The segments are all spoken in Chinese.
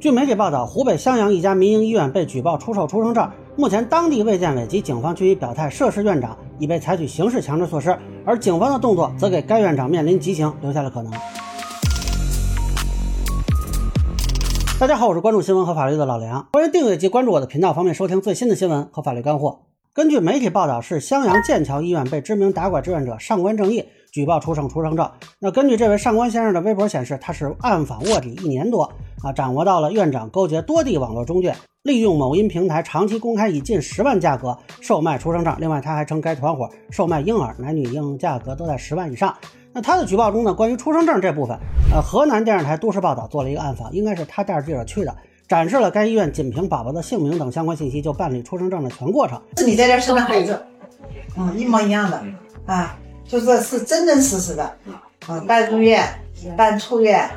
据媒体报道，湖北襄阳一家民营医院被举报出售出生证，目前当地卫健委及警方均已表态，涉事院长已被采取刑事强制措施，而警方的动作则给该院长面临极刑留下了可能。大家好，我是关注新闻和法律的老梁，欢迎订阅及关注我的频道，方便收听最新的新闻和法律干货。根据媒体报道，是襄阳剑桥医院被知名打拐志愿者上官正义举报出售出生证。那根据这位上官先生的微博显示，他是暗访卧底一年多啊，掌握到了院长勾结多地网络中介，利用某音平台长期公开以近十万价格售卖出生证。另外，他还称该团伙售卖婴儿，男女婴价格都在十万以上。那他的举报中呢，关于出生证这部分，呃，河南电视台都市报道做了一个暗访，应该是他带着记者去的。展示了该医院仅凭宝宝的姓名等相关信息就办理出生证的全过程。是你在这生的孩子，嗯，一模一样的啊，就是是真真实实的，嗯，办入院、办出院。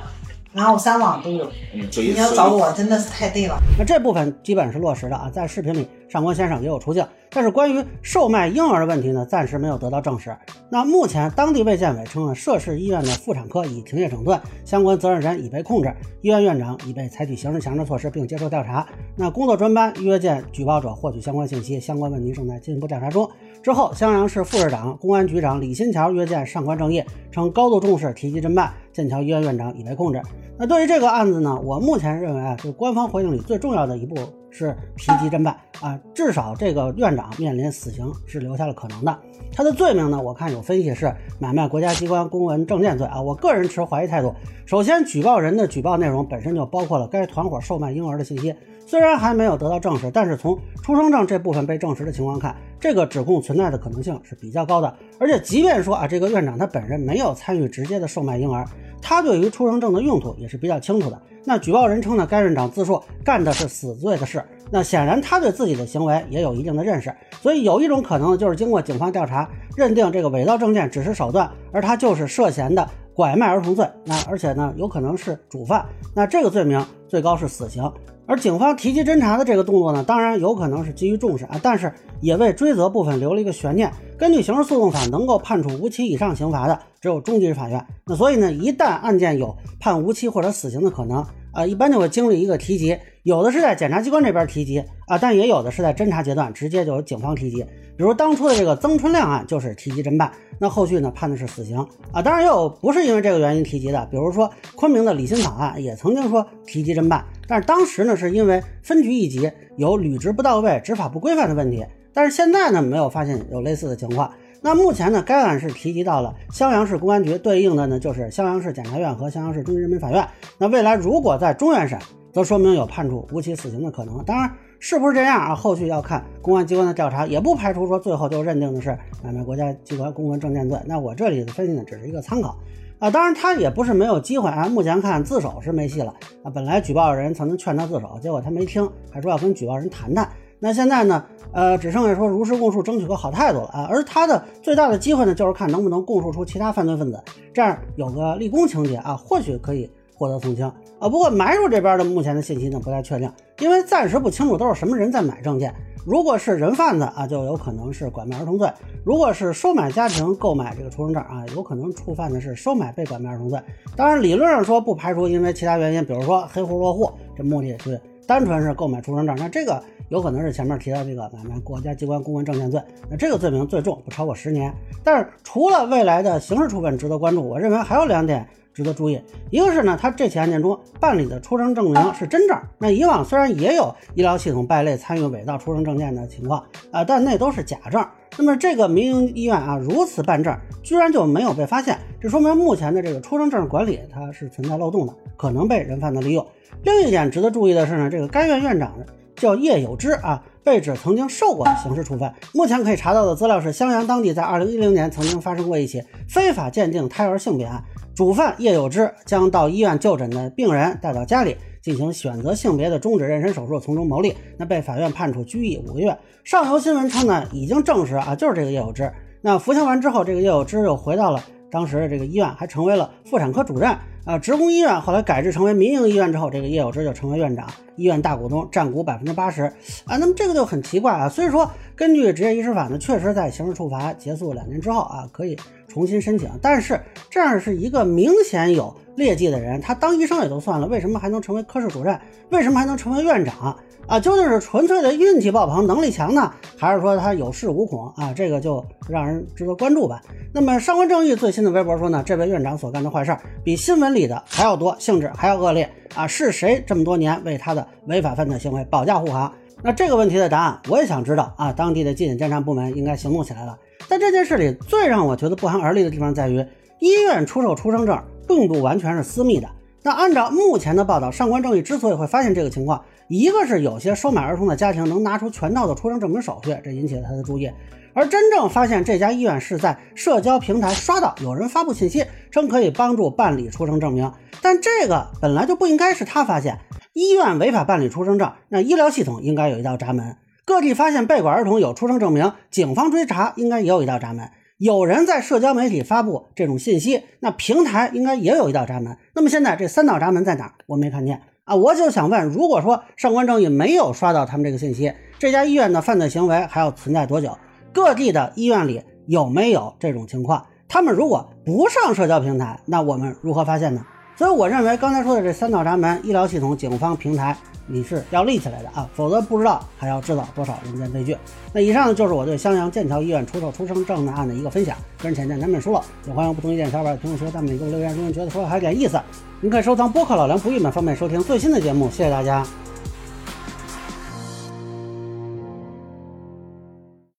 然后三网都有，你要找我真的是太对了。那这部分基本是落实的啊，在视频里上官先生也有出镜，但是关于售卖婴儿的问题呢，暂时没有得到证实。那目前当地卫健委称呢，涉事医院的妇产科已停业整顿，相关责任人已被控制，医院院长已被采取刑事强制措施并接受调查。那工作专班约见举报者获取相关信息，相关问题正在进一步调查中。之后，襄阳市副市长、公安局长李新桥约见上官正义，称高度重视，提及侦办。剑桥医院院长已被控制。那对于这个案子呢？我目前认为啊，就官方回应里最重要的一步是提及侦办啊，至少这个院长面临死刑是留下了可能的。他的罪名呢，我看有分析是买卖国家机关公文证件罪啊。我个人持怀疑态度。首先，举报人的举报内容本身就包括了该团伙售卖婴儿的信息，虽然还没有得到证实，但是从出生证这部分被证实的情况看，这个指控存在的可能性是比较高的。而且，即便说啊，这个院长他本人没有参与直接的售卖婴儿。他对于出生证的用途也是比较清楚的。那举报人称呢，该院长自述干的是死罪的事。那显然他对自己的行为也有一定的认识。所以有一种可能就是经过警方调查，认定这个伪造证件只是手段，而他就是涉嫌的拐卖儿童罪。那而且呢，有可能是主犯。那这个罪名最高是死刑。而警方提及侦查的这个动作呢，当然有可能是基于重视啊，但是也为追责部分留了一个悬念。根据刑事诉讼法，能够判处无期以上刑罚的只有中级法院。那所以呢，一旦案件有判无期或者死刑的可能啊，一般就会经历一个提及，有的是在检察机关这边提及啊，但也有的是在侦查阶段直接就由警方提及。比如当初的这个曾春亮案就是提及侦办，那后续呢判的是死刑啊。当然也有不是因为这个原因提及的，比如说昆明的李新草案也曾经说提及侦办。但是当时呢，是因为分局一级有履职不到位、执法不规范的问题。但是现在呢，没有发现有类似的情况。那目前呢，该案是提及到了襄阳市公安局，对应的呢就是襄阳市检察院和襄阳市中级人民法院。那未来如果在中原审，则说明有判处无期死刑的可能。当然，是不是这样啊？后续要看公安机关的调查，也不排除说最后就认定的是买卖国家机关公文证件罪。那我这里的分析呢，只是一个参考。啊，当然他也不是没有机会啊。目前看自首是没戏了啊。本来举报人曾经劝他自首，结果他没听，还说要跟举报人谈谈。那现在呢，呃，只剩下说如实供述，争取个好态度了啊。而他的最大的机会呢，就是看能不能供述出其他犯罪分子，这样有个立功情节啊，或许可以获得从轻啊。不过买主这边的目前的信息呢，不太确定，因为暂时不清楚都是什么人在买证件。如果是人贩子啊，就有可能是拐卖儿童罪；如果是收买家庭购买这个出生证啊，有可能触犯的是收买被拐卖儿童罪。当然，理论上说不排除因为其他原因，比如说黑户落户，这目的是单纯是购买出生证，那这个有可能是前面提到这个买卖国家机关公文证件罪，那这个罪名最重，不超过十年。但是除了未来的刑事处分值得关注，我认为还有两点。值得注意，一个是呢，他这起案件中办理的出生证明是真证。那以往虽然也有医疗系统败类参与伪造出生证件的情况啊，但那都是假证。那么这个民营医院啊，如此办证，居然就没有被发现，这说明目前的这个出生证管理它是存在漏洞的，可能被人贩子利用。另一点值得注意的是呢，这个该院院长叫叶有之啊。被指曾经受过刑事处分。目前可以查到的资料是，襄阳当地在二零一零年曾经发生过一起非法鉴定胎儿性别案，主犯叶有之将到医院就诊的病人带到家里进行选择性别的终止妊娠手术，从中牟利。那被法院判处拘役五个月。上游新闻称呢，已经证实啊，就是这个叶有之。那服刑完之后，这个叶有之又回到了当时的这个医院，还成为了妇产科主任。啊，职工医院后来改制成为民营医院之后，这个叶有之就成为院长，医院大股东，占股百分之八十啊。那么这个就很奇怪啊。所以说，根据职业医师法呢，确实在刑事处罚结束两年之后啊，可以重新申请。但是这样是一个明显有劣迹的人，他当医生也就算了，为什么还能成为科室主任？为什么还能成为院长？啊，究竟是纯粹的运气爆棚、能力强呢，还是说他有恃无恐啊？这个就让人值得关注吧。那么上官正义最新的微博说呢，这位院长所干的坏事儿比新闻里的还要多，性质还要恶劣啊！是谁这么多年为他的违法犯罪行为保驾护航？那这个问题的答案我也想知道啊！当地的纪检监察部门应该行动起来了。在这件事里最让我觉得不寒而栗的地方在于，医院出售出生证并不完全是私密的。那按照目前的报道，上官正义之所以会发现这个情况，一个是有些收买儿童的家庭能拿出全套的出生证明手续，这引起了他的注意；而真正发现这家医院是在社交平台刷到有人发布信息称可以帮助办理出生证明，但这个本来就不应该是他发现。医院违法办理出生证，那医疗系统应该有一道闸门；各地发现被拐儿童有出生证明，警方追查应该也有一道闸门。有人在社交媒体发布这种信息，那平台应该也有一道闸门。那么现在这三道闸门在哪？我没看见啊！我就想问，如果说上官正义没有刷到他们这个信息，这家医院的犯罪行为还要存在多久？各地的医院里有没有这种情况？他们如果不上社交平台，那我们如何发现呢？所以我认为刚才说的这三道闸门：医疗系统、警方、平台。你是要立起来的啊，否则不知道还要制造多少人间悲剧。那以上就是我对襄阳剑桥医院出售出生证的案的一个分享，个人浅见难免疏漏，也欢迎不同意见小伙伴评论区弹幕里给我留言，如果觉得说的还有点意思，您可以收藏播客老梁不郁闷，方便收听最新的节目。谢谢大家。